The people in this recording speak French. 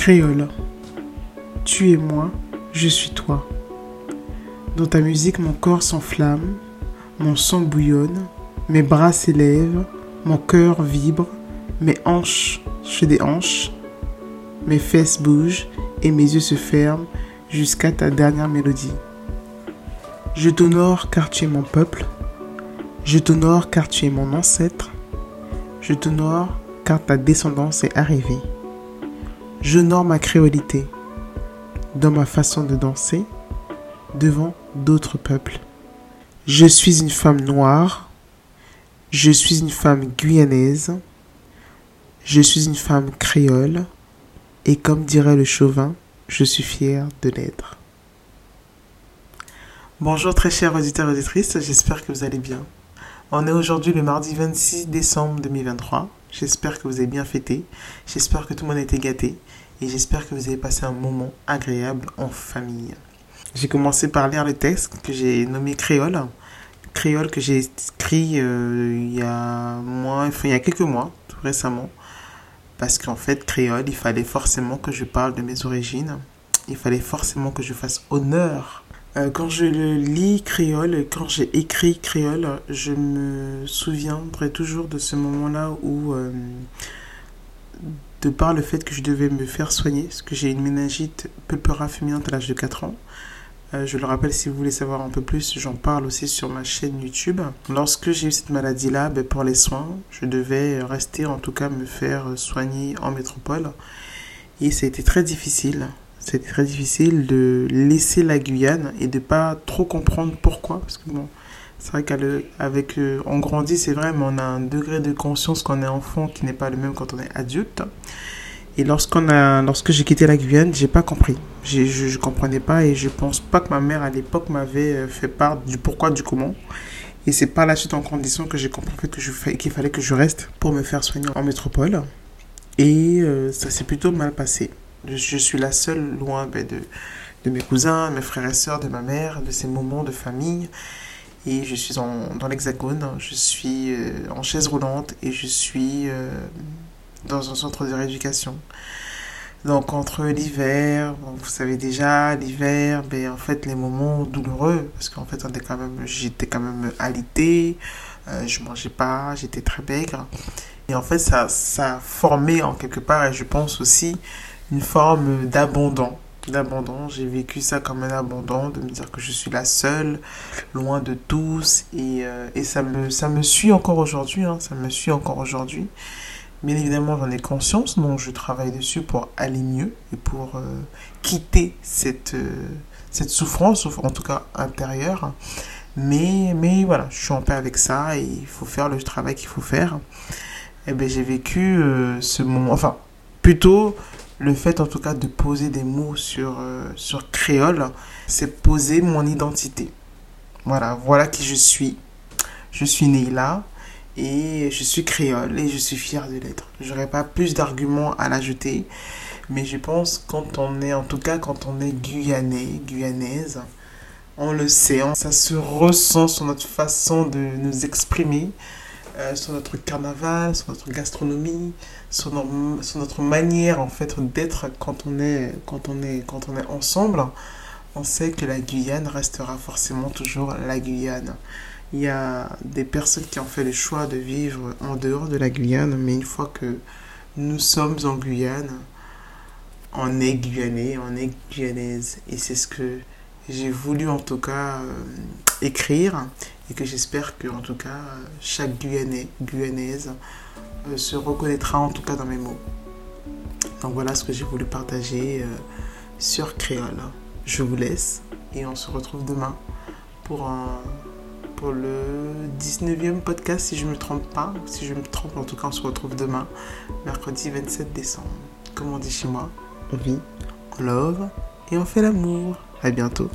Créole. Tu es moi, je suis toi. Dans ta musique, mon corps s'enflamme, mon sang bouillonne, mes bras s'élèvent, mon cœur vibre, mes hanches, des hanches, mes fesses bougent et mes yeux se ferment jusqu'à ta dernière mélodie. Je t'honore car tu es mon peuple. Je t'honore car tu es mon ancêtre. Je t'honore car ta descendance est arrivée. J'honore ma créolité dans ma façon de danser devant d'autres peuples. Je suis une femme noire. Je suis une femme guyanaise. Je suis une femme créole. Et comme dirait le chauvin, je suis fière de l'être. Bonjour très chers auditeurs et auditrices, j'espère que vous allez bien. On est aujourd'hui le mardi 26 décembre 2023. J'espère que vous avez bien fêté. J'espère que tout le monde a été gâté. Et j'espère que vous avez passé un moment agréable en famille. J'ai commencé par lire le texte que j'ai nommé Créole. Créole que j'ai écrit euh, il, y a moins, enfin, il y a quelques mois, tout récemment. Parce qu'en fait, Créole, il fallait forcément que je parle de mes origines. Il fallait forcément que je fasse honneur quand je le lis créole, quand j'ai écrit créole, je me souviendrai toujours de ce moment-là où, euh, de par le fait que je devais me faire soigner, parce que j'ai une méningite pulpera fulminante à l'âge de 4 ans, euh, je le rappelle, si vous voulez savoir un peu plus, j'en parle aussi sur ma chaîne YouTube. Lorsque j'ai eu cette maladie-là, ben, pour les soins, je devais rester, en tout cas me faire soigner en métropole. Et ça a été très difficile c'était très difficile de laisser la Guyane et de pas trop comprendre pourquoi. Parce que bon, c'est vrai qu'avec euh, on grandit, c'est vrai, mais on a un degré de conscience quand on est enfant qui n'est pas le même quand on est adulte. Et lorsqu'on a, lorsque j'ai quitté la Guyane, j'ai pas compris. Je, je comprenais pas et je pense pas que ma mère à l'époque m'avait euh, fait part du pourquoi, du comment. Et c'est par la suite en condition que j'ai compris que je qu'il fallait que je reste pour me faire soigner en métropole. Et euh, ça s'est plutôt mal passé. Je, suis la seule loin ben, de, de mes cousins, mes frères et sœurs, de ma mère, de ces moments de famille. Et je suis en, dans l'hexagone, je suis euh, en chaise roulante et je suis euh, dans un centre de rééducation. Donc entre l'hiver, vous savez déjà, l'hiver, ben, en fait les moments douloureux, parce qu'en fait j'étais quand même alité, euh, je mangeais pas, j'étais très maigre. Et en fait ça, ça a formé en quelque part, et je pense aussi, une forme d'abandon. D'abandon, j'ai vécu ça comme un abandon, de me dire que je suis la seule, loin de tous, et, euh, et ça, me, ça me suit encore aujourd'hui, hein, ça me suit encore aujourd'hui. Bien évidemment, j'en ai conscience, donc je travaille dessus pour aller mieux et pour euh, quitter cette, euh, cette souffrance, en tout cas intérieure. Mais, mais voilà, je suis en paix avec ça et il faut faire le travail qu'il faut faire. Et eh ben, j'ai vécu ce moment, enfin, plutôt le fait en tout cas de poser des mots sur, euh, sur créole, c'est poser mon identité. Voilà, voilà qui je suis. Je suis là et je suis créole et je suis fier de l'être. J'aurais pas plus d'arguments à l'ajouter, mais je pense quand on est, en tout cas quand on est guyanais, guyanaise, on le sait, ça se ressent sur notre façon de nous exprimer, euh, sur notre carnaval, sur notre gastronomie, sur, notre manière en fait d'être quand on est quand on est quand on est ensemble. On sait que la Guyane restera forcément toujours la Guyane. Il y a des personnes qui ont fait le choix de vivre en dehors de la Guyane, mais une fois que nous sommes en Guyane, on est guyanais, on est guyanaise. Et c'est ce que j'ai voulu en tout cas euh, écrire et que j'espère que en tout cas chaque Guyanais, Guyanaise euh, se reconnaîtra en tout cas dans mes mots. Donc voilà ce que j'ai voulu partager euh, sur Créole. Je vous laisse et on se retrouve demain pour, pour le 19e podcast si je ne me trompe pas. Si je me trompe, en tout cas on se retrouve demain, mercredi 27 décembre. Comme on dit chez moi, on vit, on love et on fait l'amour. À bientôt.